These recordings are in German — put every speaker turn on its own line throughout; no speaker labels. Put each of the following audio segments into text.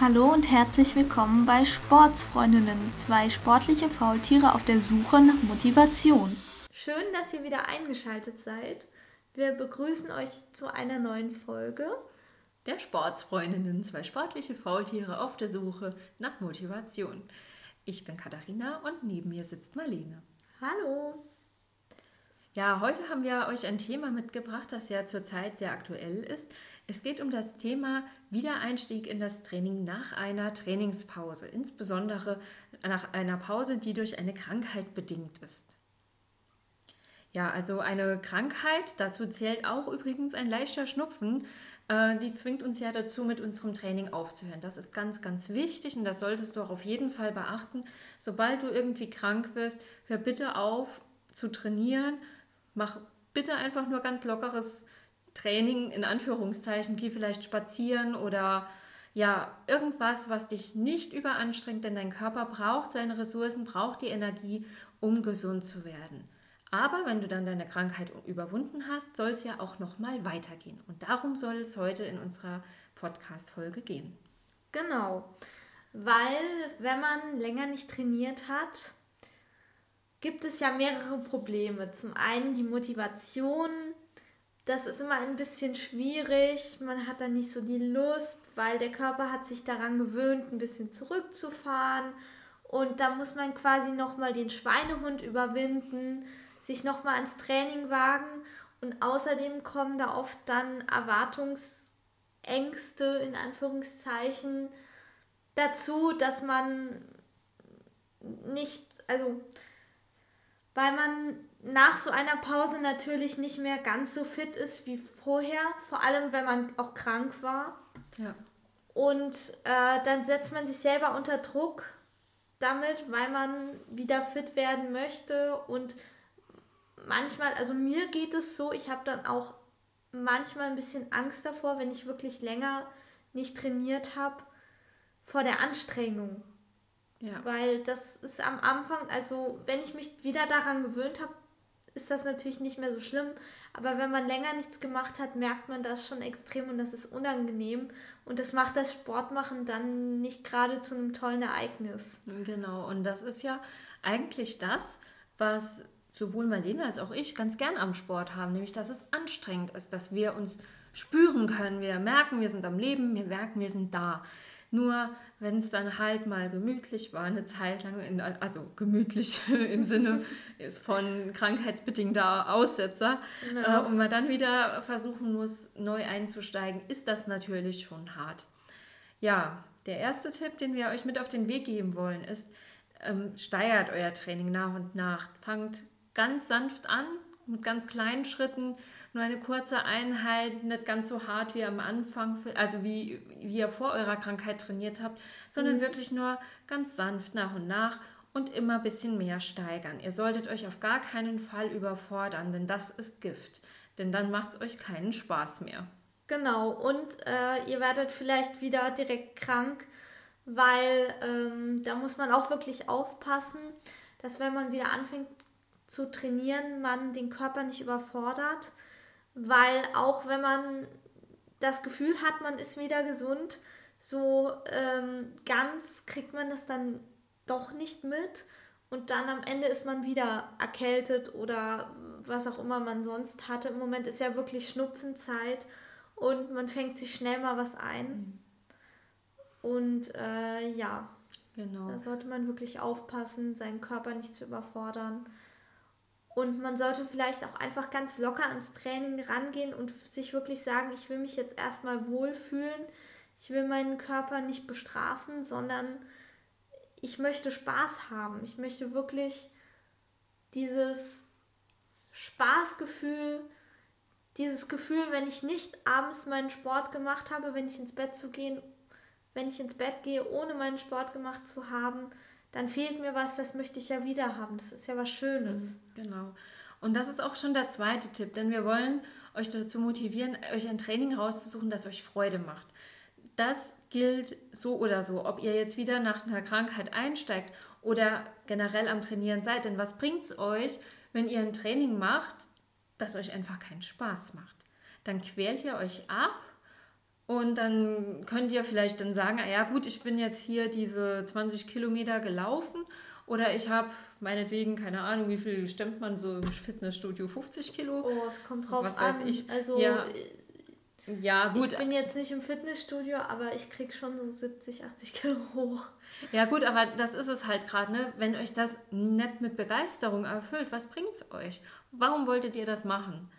Hallo und herzlich willkommen bei Sportsfreundinnen, zwei sportliche Faultiere auf der Suche nach Motivation.
Schön, dass ihr wieder eingeschaltet seid. Wir begrüßen euch zu einer neuen Folge
der Sportsfreundinnen, zwei sportliche Faultiere auf der Suche nach Motivation. Ich bin Katharina und neben mir sitzt Marlene.
Hallo.
Ja, heute haben wir euch ein Thema mitgebracht, das ja zurzeit sehr aktuell ist. Es geht um das Thema Wiedereinstieg in das Training nach einer Trainingspause, insbesondere nach einer Pause, die durch eine Krankheit bedingt ist. Ja, also eine Krankheit, dazu zählt auch übrigens ein leichter Schnupfen, äh, die zwingt uns ja dazu, mit unserem Training aufzuhören. Das ist ganz, ganz wichtig und das solltest du auch auf jeden Fall beachten. Sobald du irgendwie krank wirst, hör bitte auf zu trainieren, mach bitte einfach nur ganz lockeres Training in Anführungszeichen, geh vielleicht spazieren oder ja, irgendwas, was dich nicht überanstrengt, denn dein Körper braucht seine Ressourcen, braucht die Energie, um gesund zu werden. Aber wenn du dann deine Krankheit überwunden hast, soll es ja auch noch mal weitergehen und darum soll es heute in unserer Podcast Folge gehen.
Genau. Weil wenn man länger nicht trainiert hat, gibt es ja mehrere Probleme. Zum einen die Motivation, das ist immer ein bisschen schwierig. Man hat dann nicht so die Lust, weil der Körper hat sich daran gewöhnt, ein bisschen zurückzufahren. Und da muss man quasi nochmal den Schweinehund überwinden, sich nochmal ans Training wagen. Und außerdem kommen da oft dann Erwartungsängste in Anführungszeichen dazu, dass man nicht, also weil man nach so einer Pause natürlich nicht mehr ganz so fit ist wie vorher, vor allem wenn man auch krank war. Ja. Und äh, dann setzt man sich selber unter Druck damit, weil man wieder fit werden möchte. Und manchmal, also mir geht es so, ich habe dann auch manchmal ein bisschen Angst davor, wenn ich wirklich länger nicht trainiert habe, vor der Anstrengung. Ja. Weil das ist am Anfang, also wenn ich mich wieder daran gewöhnt habe, ist das natürlich nicht mehr so schlimm. Aber wenn man länger nichts gemacht hat, merkt man das schon extrem und das ist unangenehm. Und das macht das Sportmachen dann nicht gerade zu einem tollen Ereignis.
Genau, und das ist ja eigentlich das, was sowohl Marlene als auch ich ganz gern am Sport haben, nämlich dass es anstrengend ist, dass wir uns spüren können, wir merken, wir sind am Leben, wir merken, wir sind da. Nur wenn es dann halt mal gemütlich war, eine Zeit lang, in, also gemütlich im Sinne von krankheitsbedingter Aussetzer, genau. äh, und man dann wieder versuchen muss, neu einzusteigen, ist das natürlich schon hart. Ja, der erste Tipp, den wir euch mit auf den Weg geben wollen, ist, ähm, steigert euer Training nach und nach. Fangt ganz sanft an, mit ganz kleinen Schritten nur eine kurze Einheit, nicht ganz so hart wie am Anfang, also wie, wie ihr vor eurer Krankheit trainiert habt, sondern mhm. wirklich nur ganz sanft nach und nach und immer ein bisschen mehr steigern. Ihr solltet euch auf gar keinen Fall überfordern, denn das ist Gift. Denn dann macht es euch keinen Spaß mehr.
Genau, und äh, ihr werdet vielleicht wieder direkt krank, weil ähm, da muss man auch wirklich aufpassen, dass wenn man wieder anfängt zu trainieren, man den Körper nicht überfordert weil auch wenn man das Gefühl hat, man ist wieder gesund, so ähm, ganz kriegt man das dann doch nicht mit und dann am Ende ist man wieder erkältet oder was auch immer man sonst hatte. Im Moment ist ja wirklich Schnupfenzeit und man fängt sich schnell mal was ein. Mhm. Und äh, ja, genau. da sollte man wirklich aufpassen, seinen Körper nicht zu überfordern. Und man sollte vielleicht auch einfach ganz locker ans Training rangehen und sich wirklich sagen, ich will mich jetzt erstmal wohlfühlen. Ich will meinen Körper nicht bestrafen, sondern ich möchte Spaß haben. Ich möchte wirklich dieses Spaßgefühl, dieses Gefühl, wenn ich nicht abends meinen Sport gemacht habe, wenn ich ins Bett zu gehen, wenn ich ins Bett gehe, ohne meinen Sport gemacht zu haben, dann fehlt mir was, das möchte ich ja wieder haben. Das ist ja was Schönes.
Mhm, genau. Und das ist auch schon der zweite Tipp, denn wir wollen euch dazu motivieren, euch ein Training rauszusuchen, das euch Freude macht. Das gilt so oder so, ob ihr jetzt wieder nach einer Krankheit einsteigt oder generell am Trainieren seid. Denn was bringt es euch, wenn ihr ein Training macht, das euch einfach keinen Spaß macht? Dann quält ihr euch ab Und dann könnt ihr vielleicht dann sagen, ah ja gut, ich bin jetzt hier diese 20 Kilometer gelaufen oder ich habe meinetwegen, keine Ahnung, wie viel stemmt man so im Fitnessstudio, 50 Kilo?
Oh, es kommt drauf
Was
an.
weiß ich.
Also
Ja, Ja gut,
ich bin jetzt nicht im Fitnessstudio, aber ich krieg schon so 70, 80 Kilo hoch.
Ja gut, aber das ist es halt gerade, ne? Wenn euch das nicht mit Begeisterung erfüllt, was bringt's euch? Warum wolltet ihr das machen?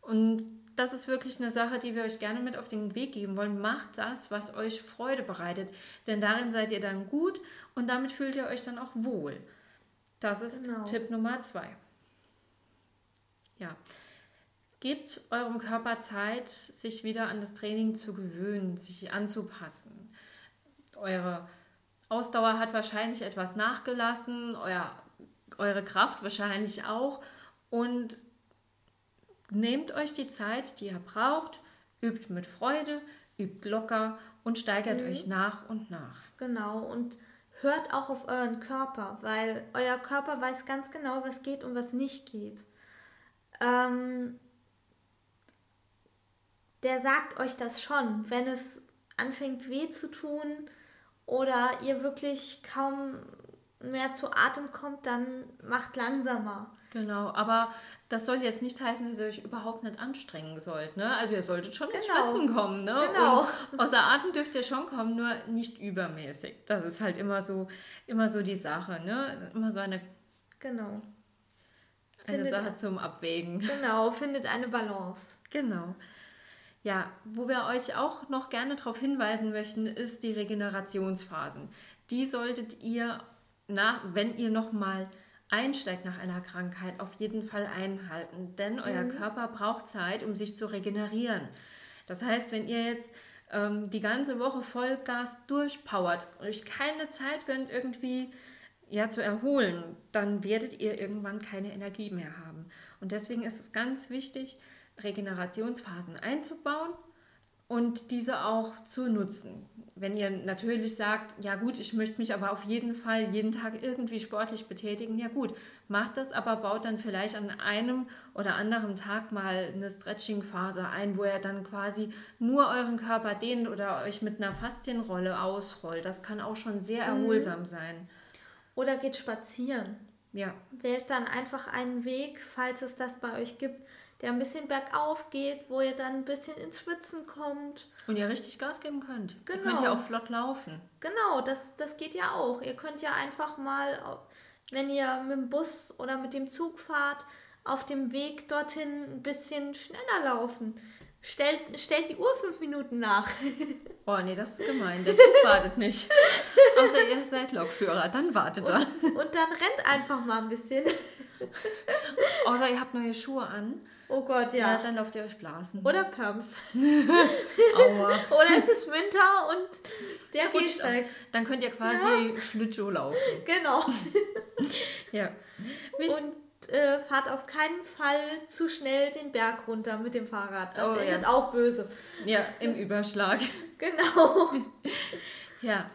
Und das ist wirklich eine Sache, die wir euch gerne mit auf den Weg geben wollen. Macht das, was euch Freude bereitet, denn darin seid ihr dann gut und damit fühlt ihr euch dann auch wohl. Das ist
Genau.
Tipp Nummer zwei. Ja. Gebt eurem Körper Zeit, sich wieder an das Training zu gewöhnen, sich anzupassen. Eure Ausdauer hat wahrscheinlich etwas nachgelassen, euer, eure Kraft wahrscheinlich auch. Und nehmt euch die Zeit, die ihr braucht, übt mit Freude, übt locker und steigert euch nach und nach.
Genau, und hört auch auf euren Körper, weil euer Körper weiß ganz genau, was geht und was nicht geht. Ähm, der sagt euch das schon, wenn es anfängt weh zu tun oder ihr wirklich kaum mehr zu Atem kommt, dann macht langsamer.
Genau, aber das soll jetzt nicht heißen, dass ihr euch überhaupt nicht anstrengen sollt. Ne? Also ihr solltet schon ins
Genau.
Schwitzen kommen. Ne?
Genau.
Und außer Atem dürft ihr schon kommen, nur nicht übermäßig. Das ist halt immer so, immer so die Sache. Ne? Immer so eine,
Genau.
eine
Findet-
Sache zum Abwägen.
Genau, findet eine Balance.
Genau. Ja, wo wir euch auch noch gerne darauf hinweisen möchten, ist die Regenerationsphasen. Die solltet ihr, nach, wenn ihr nochmal einsteigt nach einer Krankheit, auf jeden Fall einhalten. Denn euer Körper braucht Zeit, um sich zu regenerieren. Das heißt, wenn ihr jetzt ähm, die ganze Woche Vollgas durchpowert, euch keine Zeit gönnt, irgendwie ja, zu erholen, dann werdet ihr irgendwann keine Energie mehr haben. Und deswegen ist es ganz wichtig, Regenerationsphasen einzubauen und diese auch zu nutzen. Wenn ihr natürlich sagt, ja gut, ich möchte mich aber auf jeden Fall jeden Tag irgendwie sportlich betätigen, ja gut, macht das, aber baut dann vielleicht an einem oder anderen Tag mal eine Stretching-Phase ein, wo ihr dann quasi nur euren Körper dehnt oder euch mit einer Faszienrolle ausrollt. Das kann auch schon sehr erholsam sein.
Oder geht spazieren.
Ja,
Wählt dann einfach einen Weg, falls es das bei euch gibt, der ein bisschen bergauf geht, wo ihr dann ein bisschen ins Schwitzen kommt.
und ihr richtig Gas geben könnt. Ihr
Genau.
könnt ja auch flott laufen.
Genau, das, das geht ja auch. Ihr könnt ja einfach mal, wenn ihr mit dem Bus oder mit dem Zug fahrt, auf dem Weg dorthin ein bisschen schneller laufen. Stellt, stellt die Uhr fünf Minuten nach.
Oh nee, das ist gemein. Der Zug wartet nicht. Außer ihr seid Lokführer, dann wartet er.
Und dann rennt einfach mal ein bisschen.
Außer ihr habt neue Schuhe an.
Oh Gott,
Ja,
ja.
dann lauft ihr euch blasen.
Oder Pumps.
Aua.
Oder es ist Winter und der
Rutscht
Gehsteig.
Dann könnt ihr quasi Schlittschuh laufen.
Genau.
Ja. Wichtig-
Und äh, fahrt auf keinen Fall zu schnell den Berg runter mit dem Fahrrad. Das
Oh,
endet
ja.
auch böse.
ja, im Überschlag.
Genau.
Ja.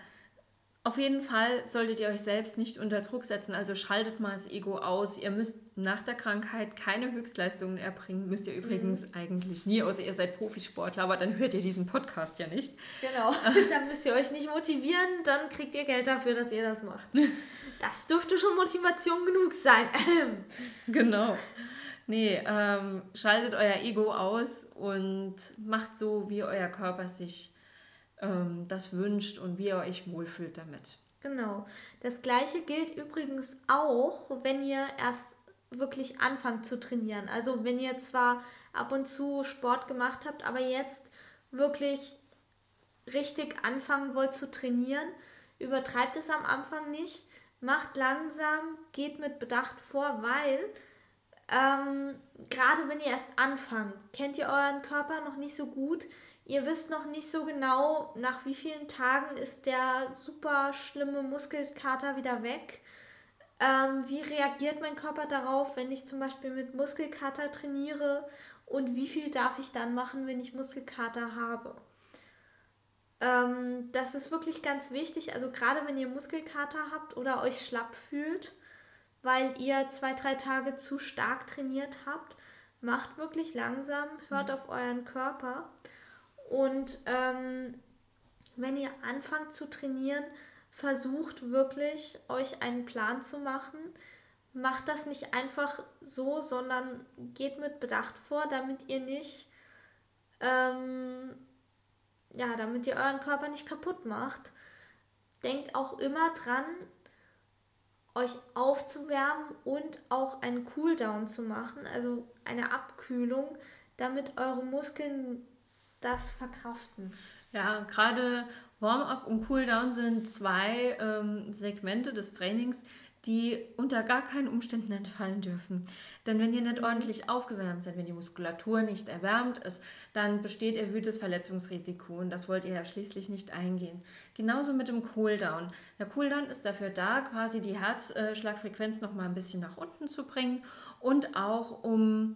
Auf jeden Fall solltet ihr euch selbst nicht unter Druck setzen, also schaltet mal das Ego aus. Ihr müsst nach der Krankheit keine Höchstleistungen erbringen. Müsst ihr übrigens eigentlich nie, außer ihr seid Profisportler, aber dann hört ihr diesen Podcast ja nicht.
Genau. Dann müsst ihr euch nicht motivieren, dann kriegt ihr Geld dafür, dass ihr das macht. Das dürfte schon Motivation genug sein.
Genau. Nee, ähm, schaltet euer Ego aus und macht so, wie euer Körper sich ähm, das wünscht und wie ihr euch wohlfühlt damit.
Genau. Das gleiche gilt übrigens auch, wenn ihr erst wirklich anfangt zu trainieren. Also wenn ihr zwar ab und zu Sport gemacht habt, aber jetzt wirklich richtig anfangen wollt zu trainieren, übertreibt es am Anfang nicht, macht langsam, geht mit Bedacht vor, weil ähm, gerade wenn ihr erst anfangt, kennt ihr euren Körper noch nicht so gut. Ihr wisst noch nicht so genau, nach wie vielen Tagen ist der super schlimme Muskelkater wieder weg. Ähm, wie reagiert mein Körper darauf, wenn ich zum Beispiel mit Muskelkater trainiere? Und wie viel darf ich dann machen, wenn ich Muskelkater habe? Ähm, das ist wirklich ganz wichtig. Also gerade wenn ihr Muskelkater habt oder euch schlapp fühlt, weil ihr zwei, drei Tage zu stark trainiert habt, macht wirklich langsam, hört auf euren Körper Und ähm, wenn ihr anfangt zu trainieren, versucht wirklich, euch einen Plan zu machen. Macht das nicht einfach so, sondern geht mit Bedacht vor, damit ihr nicht, ähm, ja, damit ihr euren Körper nicht kaputt macht. Denkt auch immer dran, euch aufzuwärmen und auch einen Cooldown zu machen, also eine Abkühlung, damit eure Muskeln das verkraften.
Ja, gerade Warm-up und Cooldown sind zwei ähm, Segmente des Trainings, die unter gar keinen Umständen entfallen dürfen. Denn wenn ihr nicht mhm. ordentlich aufgewärmt seid, wenn die Muskulatur nicht erwärmt ist, dann besteht erhöhtes Verletzungsrisiko und das wollt ihr ja schließlich nicht eingehen. Genauso mit dem Cooldown. Der Cooldown ist dafür da, quasi die Herzschlagfrequenz noch mal ein bisschen nach unten zu bringen und auch um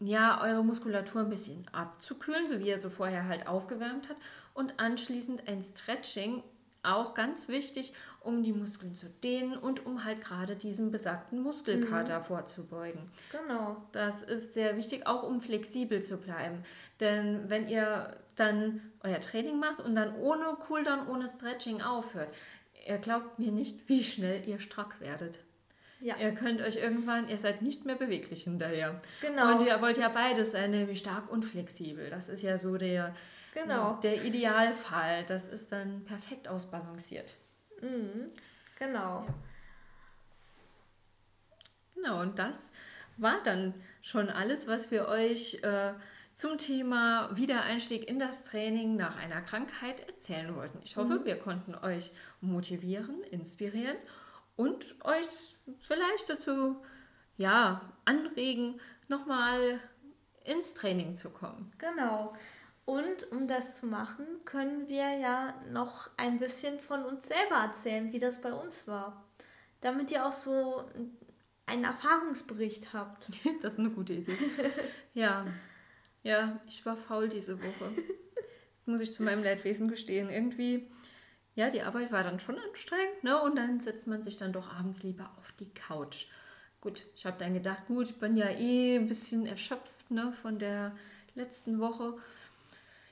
ja, eure Muskulatur ein bisschen abzukühlen, so wie ihr so vorher halt aufgewärmt hat und anschließend ein Stretching, auch ganz wichtig, um die Muskeln zu dehnen und um halt gerade diesem besagten Muskelkater mhm. vorzubeugen. Genau. Das ist sehr wichtig, auch um flexibel zu bleiben. Denn wenn ihr dann euer Training macht und dann ohne Cooldown, ohne Stretching aufhört, ihr glaubt mir nicht, wie schnell ihr strack werdet. Ja. Ihr könnt euch irgendwann, ihr seid nicht mehr beweglich hinterher. Genau. Und ihr wollt ja beides sein, nämlich stark und flexibel. Das ist ja so der, genau. der Idealfall. Das ist dann perfekt ausbalanciert.
Mhm. Genau. Ja.
Genau, und das war dann schon alles, was wir euch äh, zum Thema Wiedereinstieg in das Training nach einer Krankheit erzählen wollten. Ich hoffe, mhm. wir konnten euch motivieren, inspirieren und euch vielleicht dazu ja, anregen, nochmal ins Training zu kommen.
Genau. Und um das zu machen, können wir ja noch ein bisschen von uns selber erzählen, wie das bei uns war. Damit ihr auch so einen Erfahrungsbericht habt.
Das ist eine gute Idee. ja. Ja, ich war faul diese Woche. Muss ich zu meinem Leidwesen gestehen. Irgendwie ja, die Arbeit war dann schon anstrengend, ne? Und dann setzt man sich dann doch abends lieber auf die Couch. Gut, ich habe dann gedacht, gut, ich bin ja eh ein bisschen erschöpft, ne, von der letzten Woche.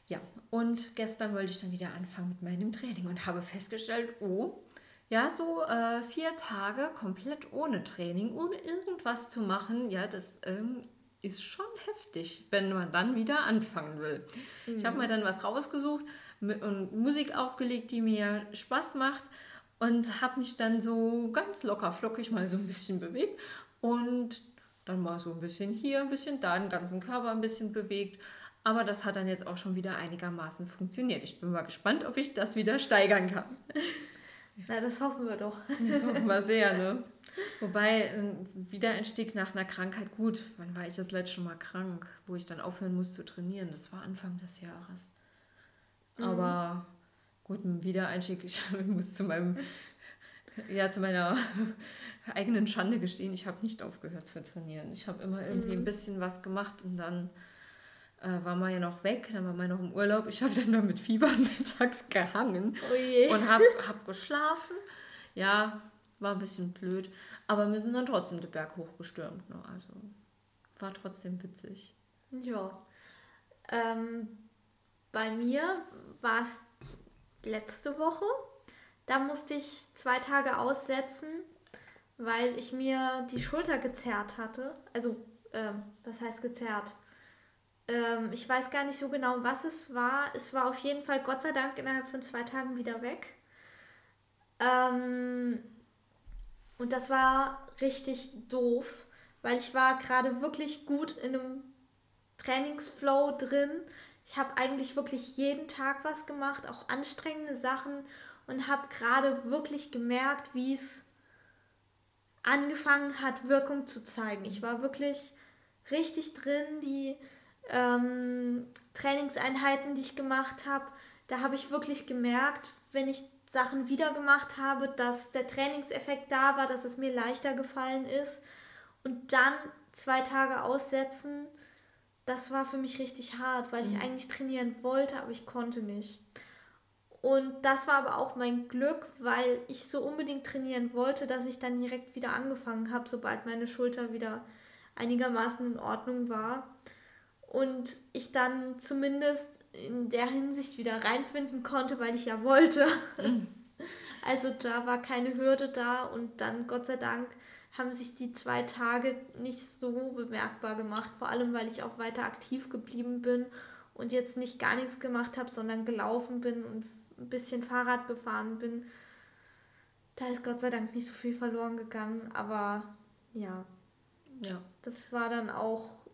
Ja, und gestern wollte ich dann wieder anfangen mit meinem Training und habe festgestellt, oh, ja, so äh, vier Tage komplett ohne Training, ohne irgendwas zu machen, ja, das ähm, ist schon heftig, wenn man dann wieder anfangen will. Mhm. Ich habe mir dann was rausgesucht, und Musik aufgelegt, die mir Spaß macht und habe mich dann so ganz locker flockig mal so ein bisschen bewegt und dann mal so ein bisschen hier, ein bisschen da, den ganzen Körper ein bisschen bewegt. Aber das hat dann jetzt auch schon wieder einigermaßen funktioniert. Ich bin mal gespannt, ob ich das wieder steigern kann.
Na, das hoffen wir doch.
Das hoffen wir sehr, ne? Wobei, ein Wiedereinstieg nach einer Krankheit, gut, wann war ich das letzte Mal krank, wo ich dann aufhören muss zu trainieren? Das war Anfang des Jahres. Mhm. Aber gut, ein Wiedereinstieg, ich muss zu meinem, ja, zu meiner eigenen Schande gestehen, ich habe nicht aufgehört zu trainieren. Ich habe immer irgendwie mhm. ein bisschen was gemacht und dann äh, war man ja noch weg, dann war man noch im Urlaub. Ich habe dann da mit Fieber mittags gehangen oh und habe hab geschlafen. Ja, war ein bisschen blöd, aber wir sind dann trotzdem den Berg hochgestürmt. Ne? Also war trotzdem witzig.
Ja. Ähm, bei mir war es letzte Woche. Da musste ich zwei Tage aussetzen, weil ich mir die Schulter gezerrt hatte. Also, ähm, was heißt gezerrt? Ähm, ich weiß gar nicht so genau, was es war. Es war auf jeden Fall Gott sei Dank innerhalb von zwei Tagen wieder weg. Ähm, und das war richtig doof, weil ich war gerade wirklich gut in einem Trainingsflow drin ich habe eigentlich wirklich jeden Tag was gemacht, auch anstrengende Sachen und habe gerade wirklich gemerkt, wie es angefangen hat, Wirkung zu zeigen. Ich war wirklich richtig drin, die ähm, Trainingseinheiten, die ich gemacht habe, da habe ich wirklich gemerkt, wenn ich Sachen wieder gemacht habe, dass der Trainingseffekt da war, dass es mir leichter gefallen ist. Und dann zwei Tage aussetzen, das war für mich richtig hart, weil ich mhm. eigentlich trainieren wollte, aber ich konnte nicht. Und das war aber auch mein Glück, weil ich so unbedingt trainieren wollte, dass ich dann direkt wieder angefangen habe, sobald meine Schulter wieder einigermaßen in Ordnung war. und ich dann zumindest in der Hinsicht wieder reinfinden konnte, weil ich ja wollte. Mhm. Also da war keine Hürde da und dann Gott sei Dank haben sich die zwei Tage nicht so bemerkbar gemacht, vor allem weil ich auch weiter aktiv geblieben bin und jetzt nicht gar nichts gemacht habe, sondern gelaufen bin und ein bisschen Fahrrad gefahren bin. Da ist Gott sei Dank nicht so viel verloren gegangen, aber ja. Ja. Das war dann auch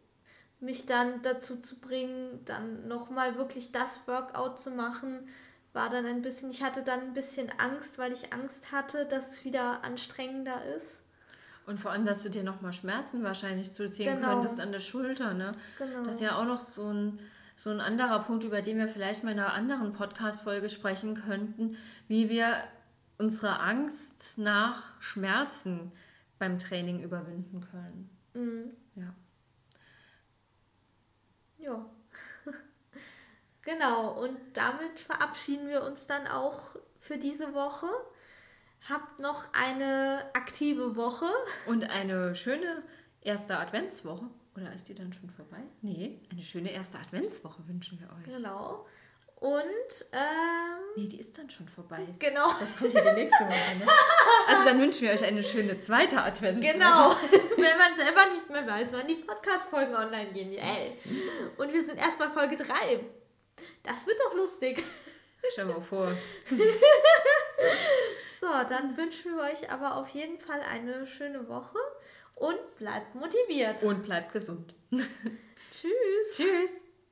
mich dann dazu zu bringen, dann nochmal wirklich das Workout zu machen, war dann ein bisschen, ich hatte dann ein bisschen Angst, weil ich Angst hatte, dass es wieder anstrengender ist.
Und vor allem, dass du dir nochmal Schmerzen wahrscheinlich zuziehen genau. könntest an der Schulter, ne? Genau. Das ist ja auch noch so ein, so ein anderer Punkt, über den wir vielleicht mal in einer anderen Podcast-Folge sprechen könnten, wie wir unsere Angst nach Schmerzen beim Training überwinden können. Mhm. Ja.
Ja. genau, und damit verabschieden wir uns dann auch für diese Woche. Habt noch eine aktive Woche.
Und eine schöne erste Adventswoche. Oder ist die dann schon vorbei? Nee, eine schöne erste Adventswoche wünschen wir euch.
Genau. Und, ähm,
Nee, die ist dann schon vorbei.
Genau.
Das kommt ja die nächste Woche, ne? Also dann wünschen wir euch eine schöne zweite Adventswoche.
Genau. Wenn man selber nicht mehr weiß, wann die Podcast-Folgen online gehen. Yay. Und wir sind erst bei Folge 3. Das wird doch lustig.
Stell mal vor.
dann wünschen wir euch aber auf jeden Fall eine schöne Woche und bleibt motiviert.
Und bleibt gesund.
Tschüss.
Tschüss.